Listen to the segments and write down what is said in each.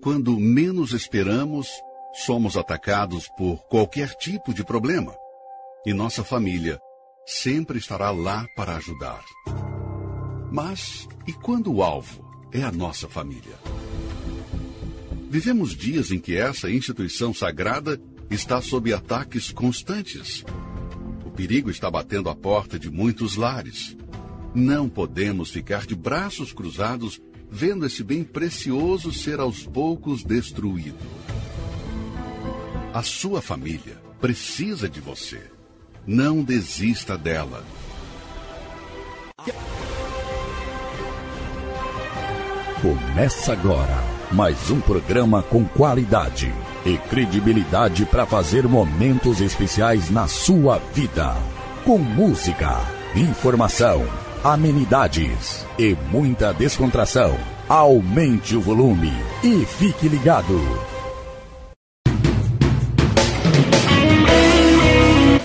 quando menos esperamos, somos atacados por qualquer tipo de problema. E nossa família sempre estará lá para ajudar. Mas e quando o alvo é a nossa família? Vivemos dias em que essa instituição sagrada está sob ataques constantes. O perigo está batendo a porta de muitos lares. Não podemos ficar de braços cruzados vendo esse bem precioso ser aos poucos destruído. A sua família precisa de você. Não desista dela. Começa agora mais um programa com qualidade e credibilidade para fazer momentos especiais na sua vida. Com música, informação amenidades e muita descontração. Aumente o volume e fique ligado.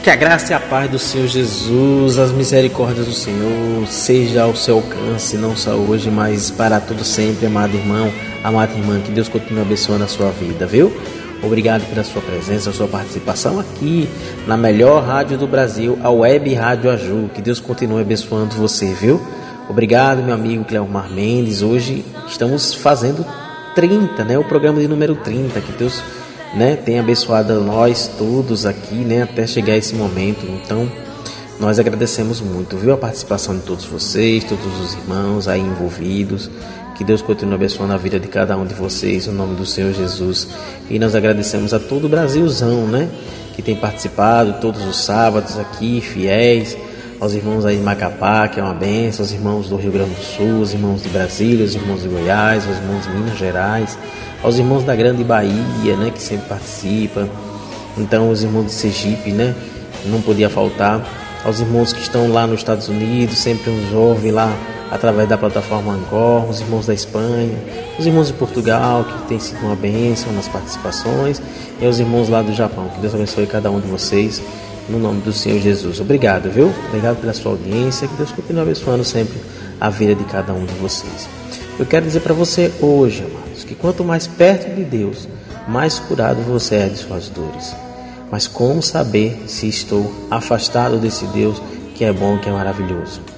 Que a graça e a paz do Senhor Jesus, as misericórdias do Senhor, seja ao seu alcance, não só hoje, mas para todo sempre, amado irmão, amada irmã, que Deus continue abençoando a sua vida, viu? Obrigado pela sua presença, sua participação aqui na melhor rádio do Brasil, a Web Rádio Aju. Que Deus continue abençoando você, viu? Obrigado, meu amigo Cleomar Mendes. Hoje estamos fazendo 30, né? O programa de número 30. Que Deus né, tenha abençoado nós todos aqui, né? Até chegar esse momento. Então, nós agradecemos muito, viu? A participação de todos vocês, todos os irmãos aí envolvidos. Que Deus continue abençoando a vida de cada um de vocês, no nome do Senhor Jesus. E nós agradecemos a todo o Brasilzão, né? Que tem participado todos os sábados aqui, fiéis, aos irmãos aí de Macapá, que é uma benção, aos irmãos do Rio Grande do Sul, os irmãos de Brasília, os irmãos de Goiás, os irmãos de Minas Gerais, aos irmãos da Grande Bahia, né? Que sempre participam. Então, os irmãos de Sergipe, né? Não podia faltar. Aos irmãos que estão lá nos Estados Unidos, sempre nos ouvem lá através da plataforma Angor, os irmãos da Espanha, os irmãos de Portugal, que tem sido uma bênção nas participações, e os irmãos lá do Japão. Que Deus abençoe cada um de vocês, no nome do Senhor Jesus. Obrigado, viu? Obrigado pela sua audiência, que Deus continue abençoando sempre a vida de cada um de vocês. Eu quero dizer para você hoje, amados, que quanto mais perto de Deus, mais curado você é de suas dores. Mas como saber se estou afastado desse Deus que é bom, que é maravilhoso?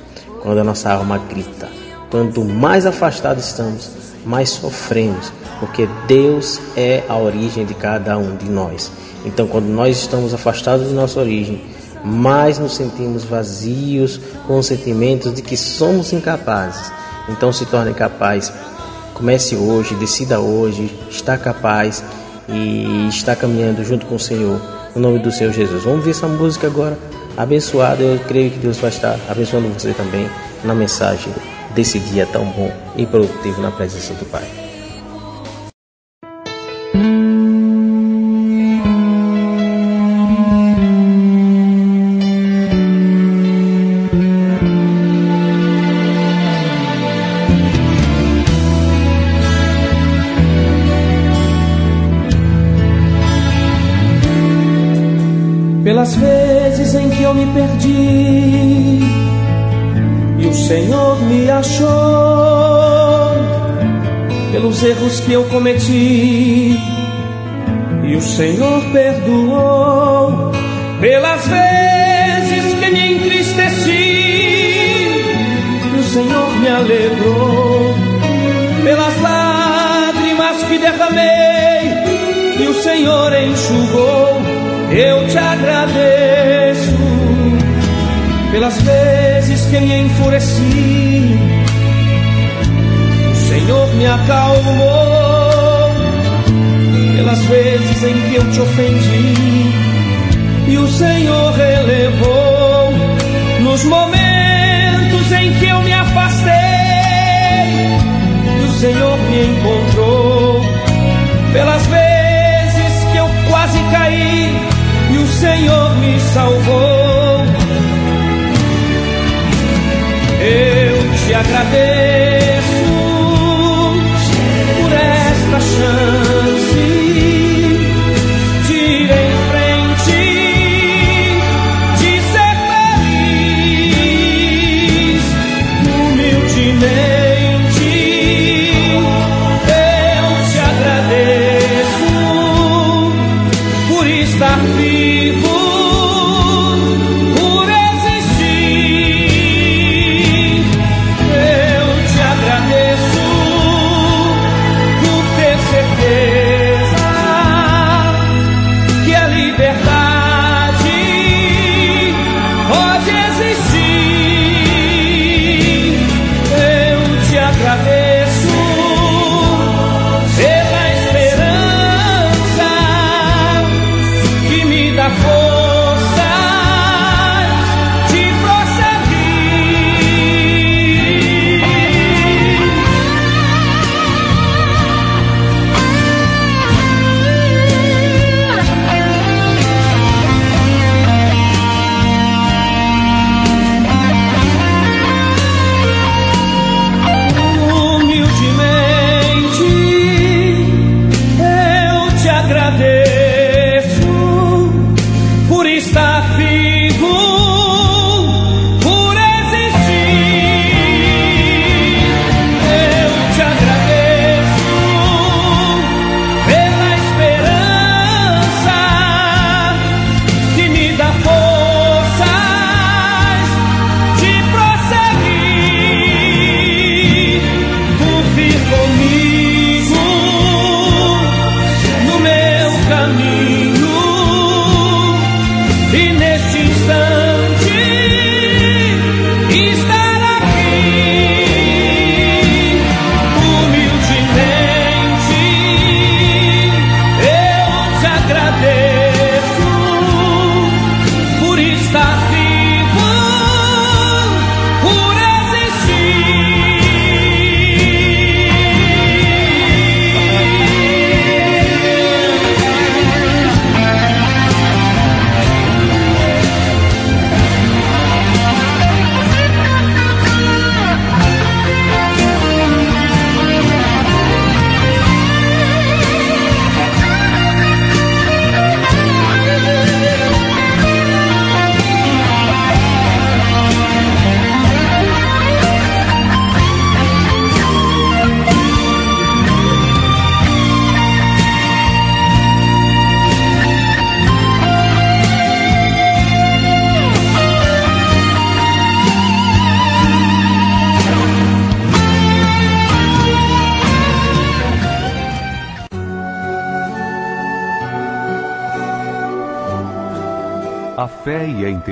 Quando a nossa alma grita. Quanto mais afastados estamos, mais sofremos, porque Deus é a origem de cada um de nós. Então, quando nós estamos afastados de nossa origem, mais nos sentimos vazios, com sentimentos de que somos incapazes. Então, se torne capaz. Comece hoje, decida hoje, está capaz e está caminhando junto com o Senhor, no nome do Senhor Jesus. Vamos ver essa música agora abençoado. Eu creio que Deus vai estar abençoando você também na mensagem desse dia tão bom e produtivo na presença do Pai. Cometi e o Senhor perdoou, pelas vezes que me entristeci. E o Senhor me alegrou, pelas lágrimas que derramei e o Senhor enxugou. Eu te agradeço pelas vezes que me enfureci. O Senhor me acalmou pelas vezes em que eu te ofendi. E o Senhor relevou nos momentos em que eu me afastei. E o Senhor me encontrou pelas vezes que eu quase caí e o Senhor me salvou. Eu te agradeço por esta chance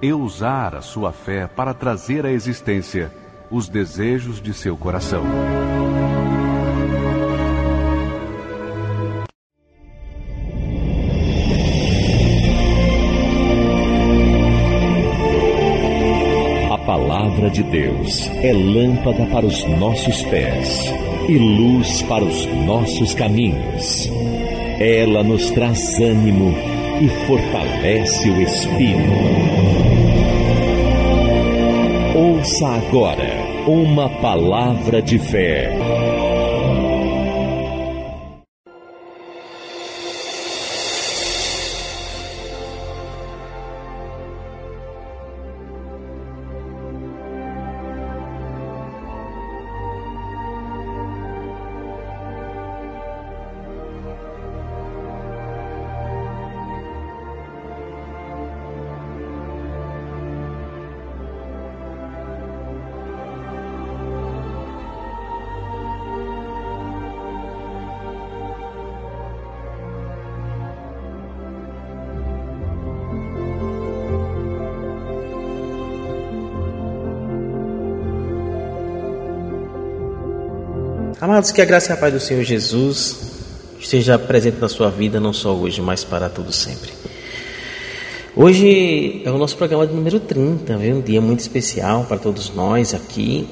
e usar a sua fé para trazer à existência os desejos de seu coração. A palavra de Deus é lâmpada para os nossos pés e luz para os nossos caminhos. Ela nos traz ânimo e fortalece o espírito. Ouça agora uma palavra de fé. Amados, que a graça e a paz do Senhor Jesus esteja presente na sua vida, não só hoje, mas para todo sempre. Hoje é o nosso programa de número 30, viu? um dia muito especial para todos nós aqui.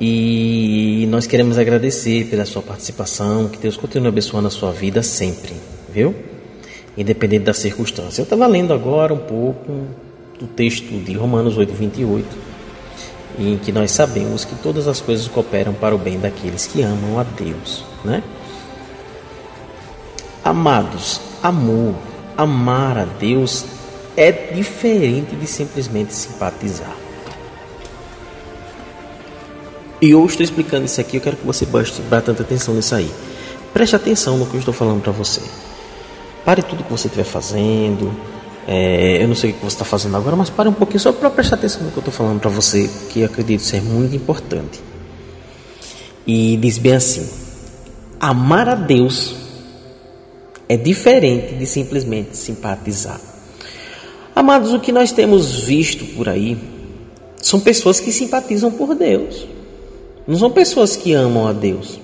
E nós queremos agradecer pela sua participação, que Deus continue abençoando a sua vida sempre, viu? Independente da circunstância. Eu estava lendo agora um pouco do texto de Romanos 8, 28 em que nós sabemos que todas as coisas cooperam para o bem daqueles que amam a Deus, né? Amados, amor, amar a Deus é diferente de simplesmente simpatizar. E eu estou explicando isso aqui, eu quero que você preste bastante atenção nisso aí. Preste atenção no que eu estou falando para você. Pare tudo que você estiver fazendo, é, eu não sei o que você está fazendo agora, mas pare um pouquinho só para prestar atenção no que eu estou falando para você, que acredito ser muito importante. E diz bem assim: amar a Deus é diferente de simplesmente simpatizar. Amados, o que nós temos visto por aí são pessoas que simpatizam por Deus, não são pessoas que amam a Deus.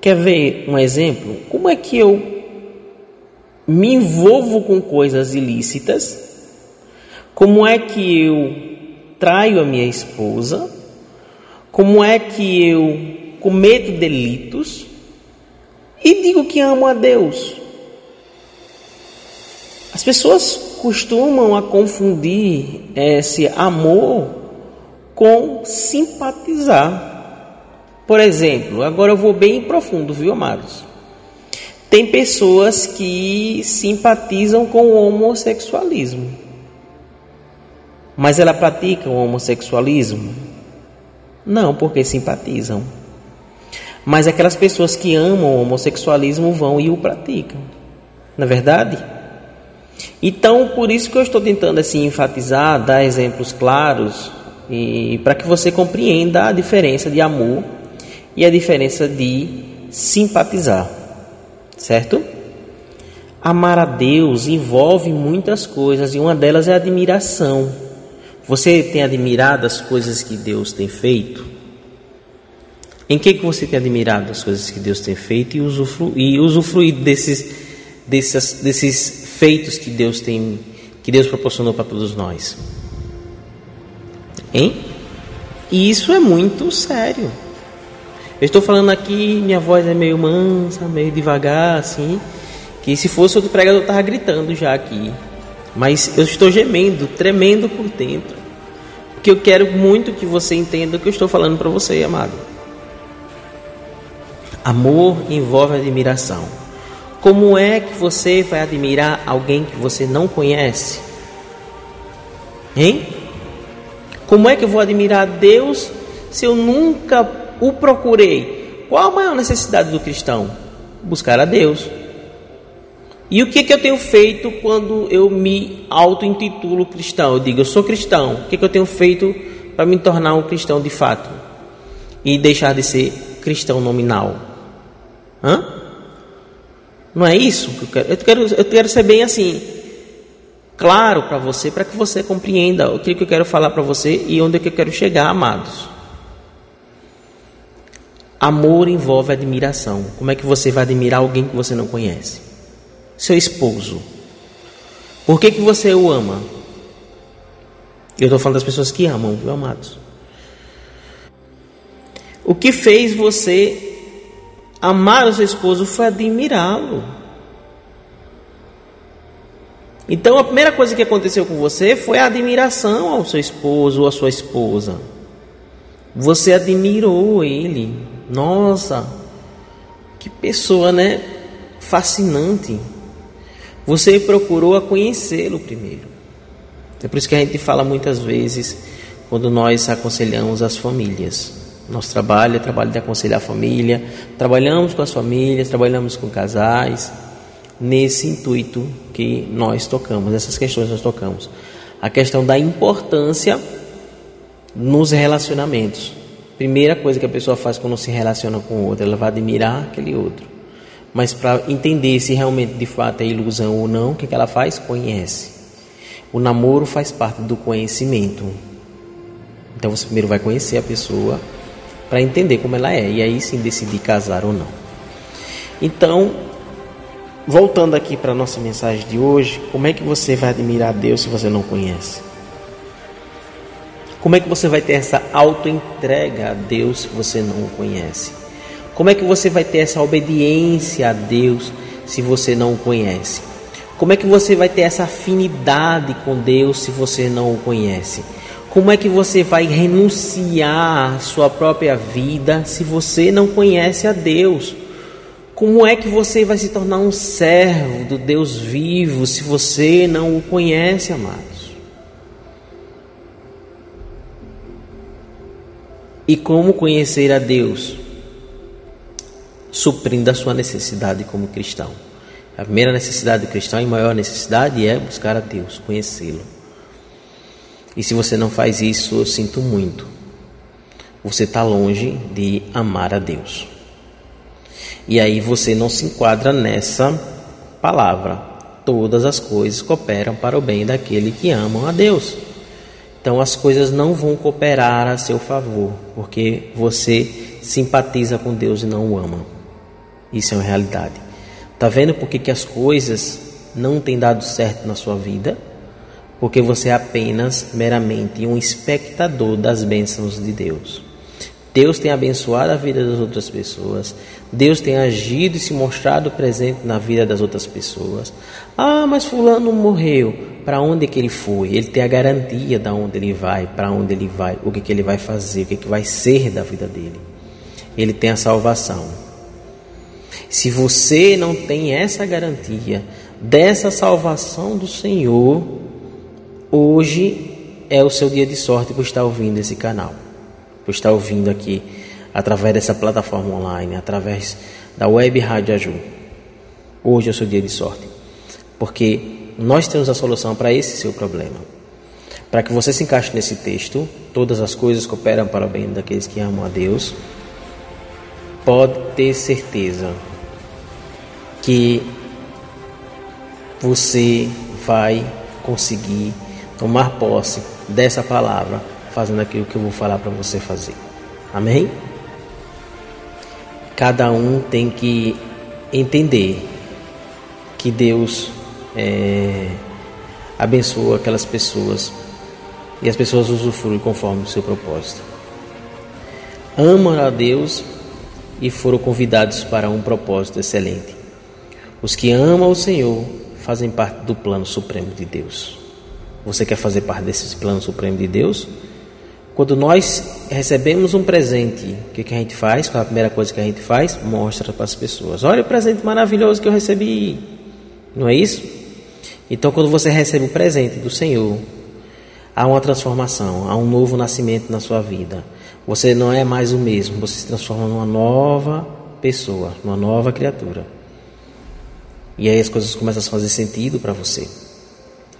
Quer ver um exemplo? Como é que eu me envolvo com coisas ilícitas, como é que eu traio a minha esposa, como é que eu cometo delitos e digo que amo a Deus. As pessoas costumam a confundir esse amor com simpatizar. Por exemplo, agora eu vou bem profundo, viu, amados? Tem pessoas que simpatizam com o homossexualismo. Mas ela pratica o homossexualismo? Não, porque simpatizam. Mas aquelas pessoas que amam o homossexualismo vão e o praticam. Na é verdade? Então, por isso que eu estou tentando assim enfatizar, dar exemplos claros e para que você compreenda a diferença de amor e a diferença de simpatizar certo? Amar a Deus envolve muitas coisas e uma delas é admiração. Você tem admirado as coisas que Deus tem feito? Em que, que você tem admirado as coisas que Deus tem feito e, e usufruído desses, desses, desses feitos que Deus tem, que Deus proporcionou para todos nós? Hein? E isso é muito sério. Eu estou falando aqui, minha voz é meio mansa, meio devagar, assim. Que se fosse outro pregador, eu estava gritando já aqui. Mas eu estou gemendo, tremendo por dentro. Porque eu quero muito que você entenda o que eu estou falando para você, amado. Amor envolve admiração. Como é que você vai admirar alguém que você não conhece? Hein? Como é que eu vou admirar Deus se eu nunca o procurei? Qual a maior necessidade do cristão? Buscar a Deus. E o que, que eu tenho feito quando eu me auto-intitulo cristão? Eu digo, eu sou cristão. O que, que eu tenho feito para me tornar um cristão de fato? E deixar de ser cristão nominal? Hã? Não é isso que eu quero? Eu quero, eu quero ser bem assim, claro para você, para que você compreenda o que, que eu quero falar para você e onde é que eu quero chegar, amados. Amor envolve admiração. Como é que você vai admirar alguém que você não conhece? seu esposo. Por que, que você o ama? Eu estou falando das pessoas que amam, viu, amados? O que fez você amar o seu esposo foi admirá-lo. Então a primeira coisa que aconteceu com você foi a admiração ao seu esposo ou à sua esposa. Você admirou ele. Nossa, que pessoa, né? Fascinante. Você procurou a conhecê-lo primeiro. É por isso que a gente fala muitas vezes quando nós aconselhamos as famílias. Nosso trabalho é trabalho de aconselhar a família, trabalhamos com as famílias, trabalhamos com casais, nesse intuito que nós tocamos, essas questões nós tocamos. A questão da importância nos relacionamentos. Primeira coisa que a pessoa faz quando se relaciona com o outro, ela vai admirar aquele outro. Mas para entender se realmente de fato é ilusão ou não, o que, que ela faz? Conhece. O namoro faz parte do conhecimento. Então você primeiro vai conhecer a pessoa para entender como ela é e aí sim decidir casar ou não. Então, voltando aqui para a nossa mensagem de hoje, como é que você vai admirar Deus se você não conhece? Como é que você vai ter essa auto-entrega a Deus se você não o conhece? Como é que você vai ter essa obediência a Deus se você não o conhece? Como é que você vai ter essa afinidade com Deus se você não o conhece? Como é que você vai renunciar à sua própria vida se você não conhece a Deus? Como é que você vai se tornar um servo do Deus vivo se você não o conhece, amados? E como conhecer a Deus? suprindo a sua necessidade como cristão. A primeira necessidade do cristão e maior necessidade é buscar a Deus, conhecê-lo. E se você não faz isso, eu sinto muito. Você está longe de amar a Deus. E aí você não se enquadra nessa palavra. Todas as coisas cooperam para o bem daquele que amam a Deus. Então as coisas não vão cooperar a seu favor, porque você simpatiza com Deus e não o ama. Isso é uma realidade. Tá vendo por que, que as coisas não têm dado certo na sua vida? Porque você é apenas meramente um espectador das bênçãos de Deus. Deus tem abençoado a vida das outras pessoas. Deus tem agido e se mostrado presente na vida das outras pessoas. Ah, mas fulano morreu. Para onde que ele foi? Ele tem a garantia de onde ele vai, para onde ele vai, o que, que ele vai fazer, o que, que vai ser da vida dele. Ele tem a salvação. Se você não tem essa garantia dessa salvação do Senhor, hoje é o seu dia de sorte por estar ouvindo esse canal, por estar ouvindo aqui através dessa plataforma online, através da web Rádio Aju. Hoje é o seu dia de sorte, porque nós temos a solução para esse seu problema. Para que você se encaixe nesse texto, todas as coisas cooperam para o bem daqueles que amam a Deus. Pode ter certeza que você vai conseguir tomar posse dessa palavra, fazendo aquilo que eu vou falar para você fazer. Amém? Cada um tem que entender que Deus é, abençoa aquelas pessoas e as pessoas usufruem conforme o seu propósito. Amam a Deus e foram convidados para um propósito excelente. Os que amam o Senhor fazem parte do plano supremo de Deus. Você quer fazer parte desse plano supremo de Deus? Quando nós recebemos um presente, o que, que a gente faz? Qual é a primeira coisa que a gente faz? Mostra para as pessoas. Olha o presente maravilhoso que eu recebi. Não é isso? Então, quando você recebe o presente do Senhor, há uma transformação, há um novo nascimento na sua vida. Você não é mais o mesmo, você se transforma numa nova pessoa, numa nova criatura. E aí as coisas começam a fazer sentido para você.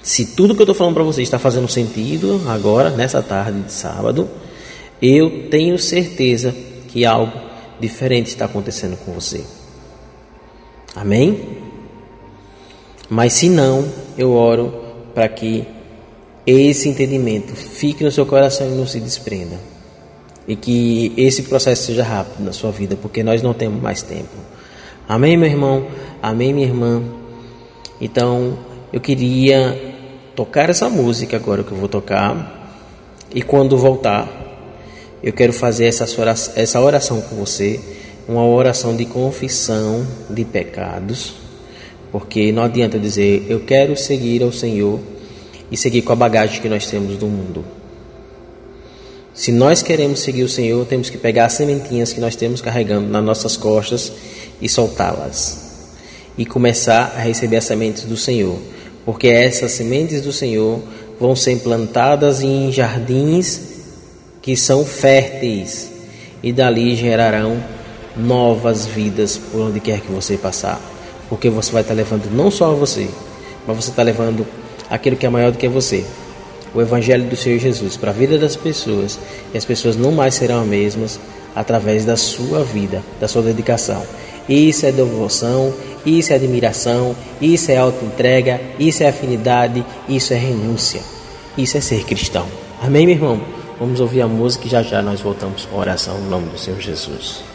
Se tudo que eu estou falando para você está fazendo sentido agora, nessa tarde de sábado, eu tenho certeza que algo diferente está acontecendo com você. Amém? Mas se não, eu oro para que esse entendimento fique no seu coração e não se desprenda. E que esse processo seja rápido na sua vida, porque nós não temos mais tempo. Amém, meu irmão? Amém, minha irmã? Então, eu queria tocar essa música agora que eu vou tocar. E quando voltar, eu quero fazer essa oração, essa oração com você, uma oração de confissão de pecados, porque não adianta dizer eu quero seguir ao Senhor e seguir com a bagagem que nós temos do mundo. Se nós queremos seguir o Senhor, temos que pegar as sementinhas que nós temos carregando nas nossas costas e soltá-las. E começar a receber as sementes do Senhor. Porque essas sementes do Senhor vão ser plantadas em jardins que são férteis e dali gerarão novas vidas por onde quer que você passar. Porque você vai estar levando não só você, mas você está levando aquilo que é maior do que você. O Evangelho do Senhor Jesus para a vida das pessoas. E as pessoas não mais serão as mesmas através da sua vida, da sua dedicação. Isso é devoção, isso é admiração, isso é auto-entrega, isso é afinidade, isso é renúncia. Isso é ser cristão. Amém, meu irmão? Vamos ouvir a música e já já nós voltamos com a oração no nome do Senhor Jesus.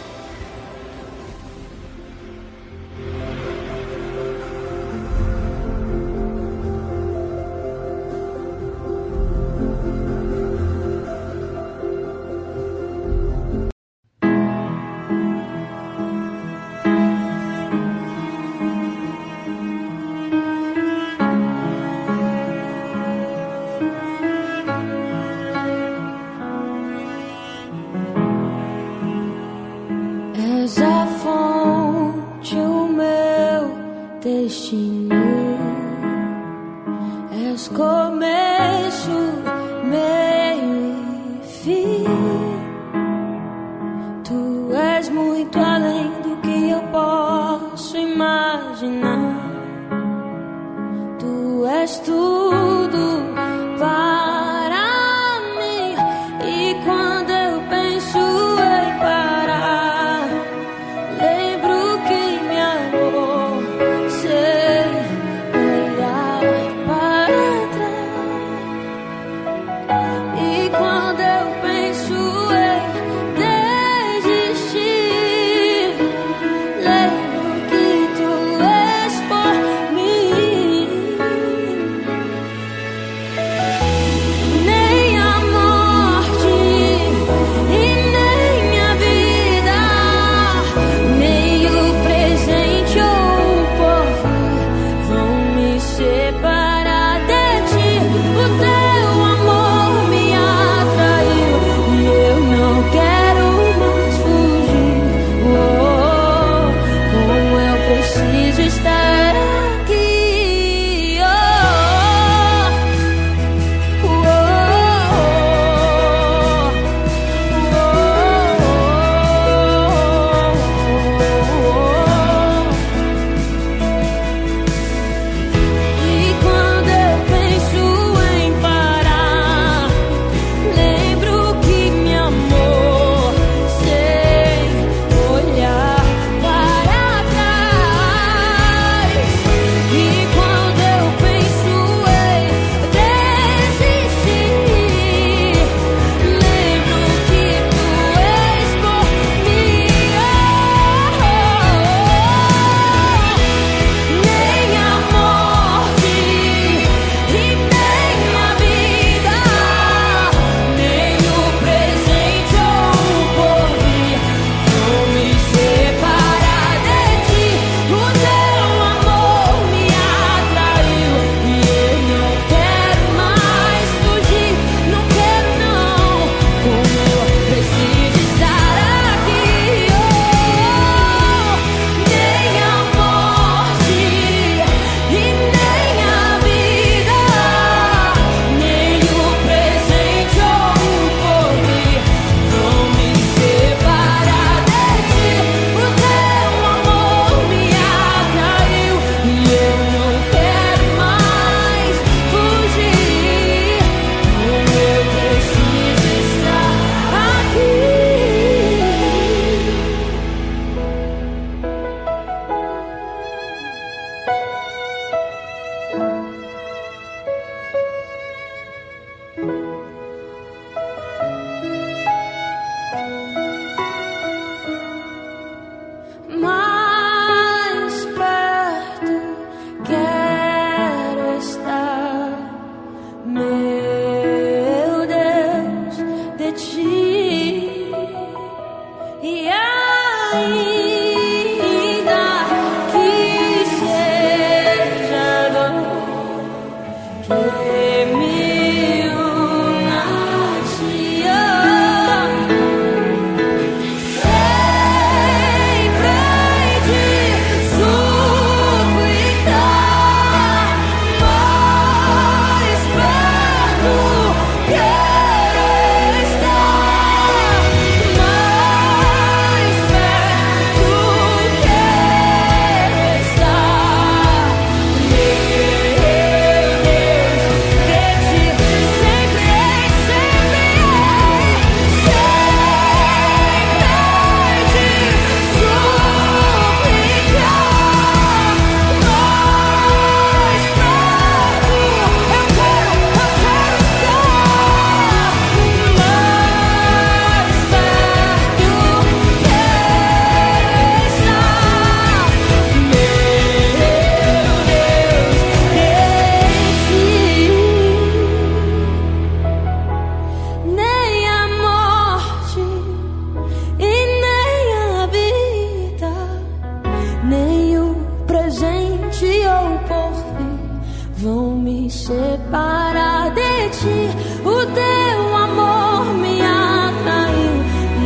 De ti. O teu amor me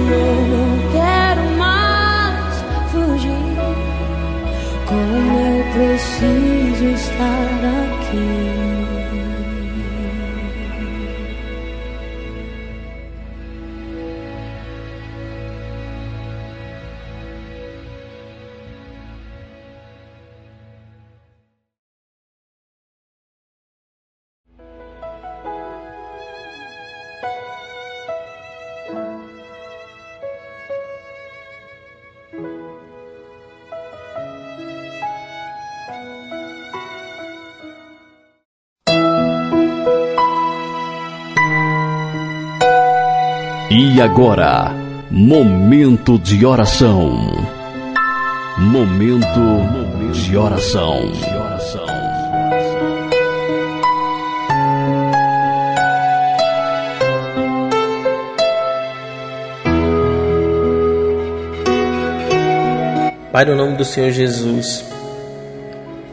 eu não quero mais fugir. Como eu preciso estar aqui. E agora, momento de oração. Momento de oração. Pai, no nome do Senhor Jesus,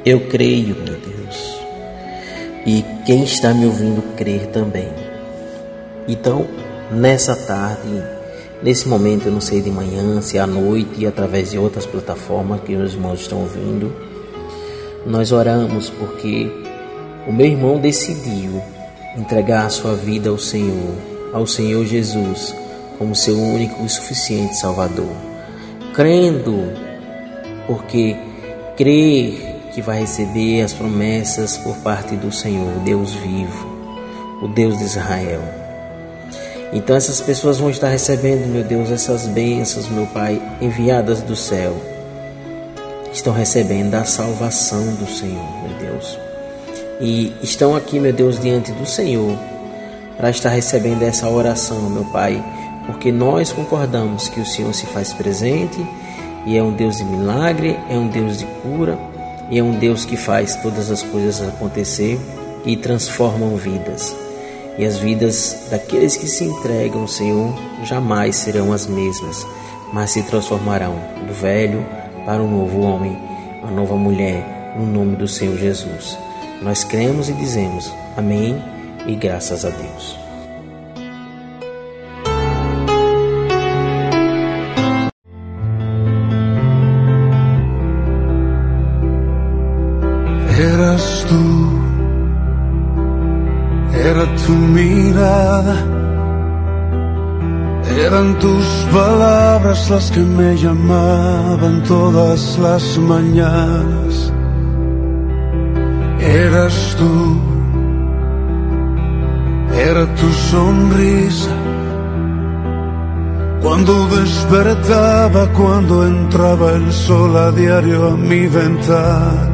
eu creio, meu Deus, e quem está me ouvindo crer também. Então, nessa tarde, nesse momento, eu não sei de manhã, se é à noite através de outras plataformas que os irmãos estão ouvindo, nós oramos porque o meu irmão decidiu entregar a sua vida ao Senhor, ao Senhor Jesus, como seu único e suficiente Salvador, crendo, porque crer que vai receber as promessas por parte do Senhor, Deus vivo, o Deus de Israel. Então essas pessoas vão estar recebendo, meu Deus, essas bênçãos, meu Pai, enviadas do céu. Estão recebendo a salvação do Senhor, meu Deus. E estão aqui, meu Deus, diante do Senhor para estar recebendo essa oração, meu Pai, porque nós concordamos que o Senhor se faz presente e é um Deus de milagre, é um Deus de cura e é um Deus que faz todas as coisas acontecer e transformam vidas. E as vidas daqueles que se entregam Senhor jamais serão as mesmas, mas se transformarão do velho para um novo homem, uma nova mulher, no nome do Senhor Jesus. Nós cremos e dizemos amém e graças a Deus. Eran tus palabras las que me llamaban todas las mañanas. Eras tú, era tu sonrisa. Cuando despertaba, cuando entraba el sol a diario a mi ventana.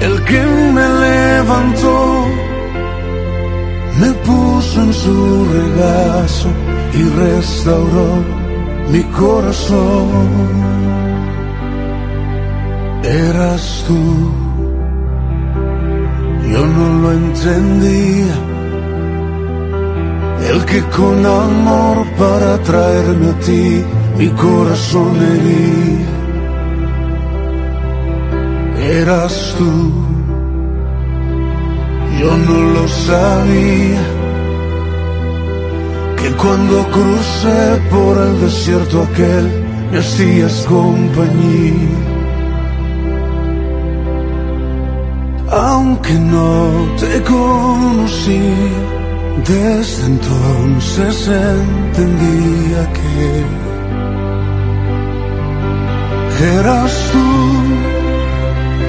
el que me levantó, me puso en su regazo y restauró mi corazón. Eras tú, yo no lo entendía, el que con amor para traerme a ti mi corazón hería eras tú. Yo no lo sabía, que cuando crucé por el desierto aquel me hacías compañía. Aunque no te conocí, desde entonces entendía que eras tú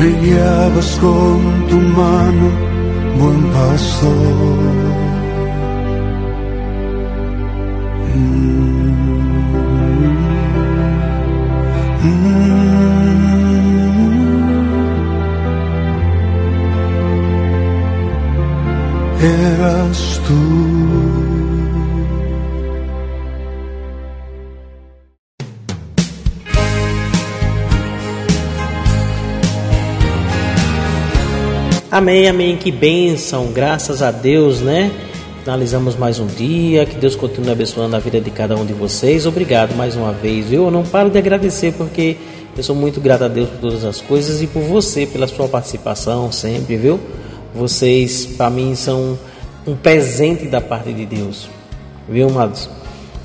Me guiabas con tu mano, buen pastor. Eras tú. Amém, amém, que bênção, graças a Deus, né? Finalizamos mais um dia, que Deus continue abençoando a vida de cada um de vocês. Obrigado mais uma vez, Eu não paro de agradecer porque eu sou muito grato a Deus por todas as coisas e por você, pela sua participação sempre, viu? Vocês, para mim, são um presente da parte de Deus, viu, amados?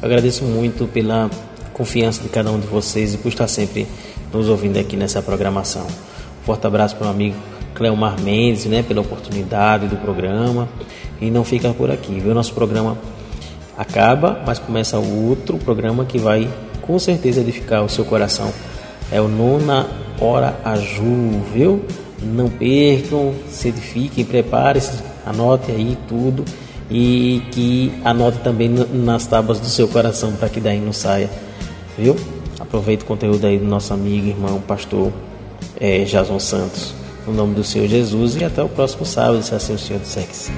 Eu agradeço muito pela confiança de cada um de vocês e por estar sempre nos ouvindo aqui nessa programação. Forte abraço para o amigo Cleomar Mendes, né, pela oportunidade do programa. E não fica por aqui, viu? Nosso programa acaba, mas começa outro programa que vai com certeza edificar o seu coração. É o Nona Hora Aju, viu? Não percam, se edifiquem, preparem-se, anote aí tudo e que anote também nas tábuas do seu coração para que daí não saia, viu? Aproveite o conteúdo aí do nosso amigo, irmão, pastor é, Jason Santos. No nome do Senhor Jesus e até o próximo sábado, se assim o Senhor disser que sim.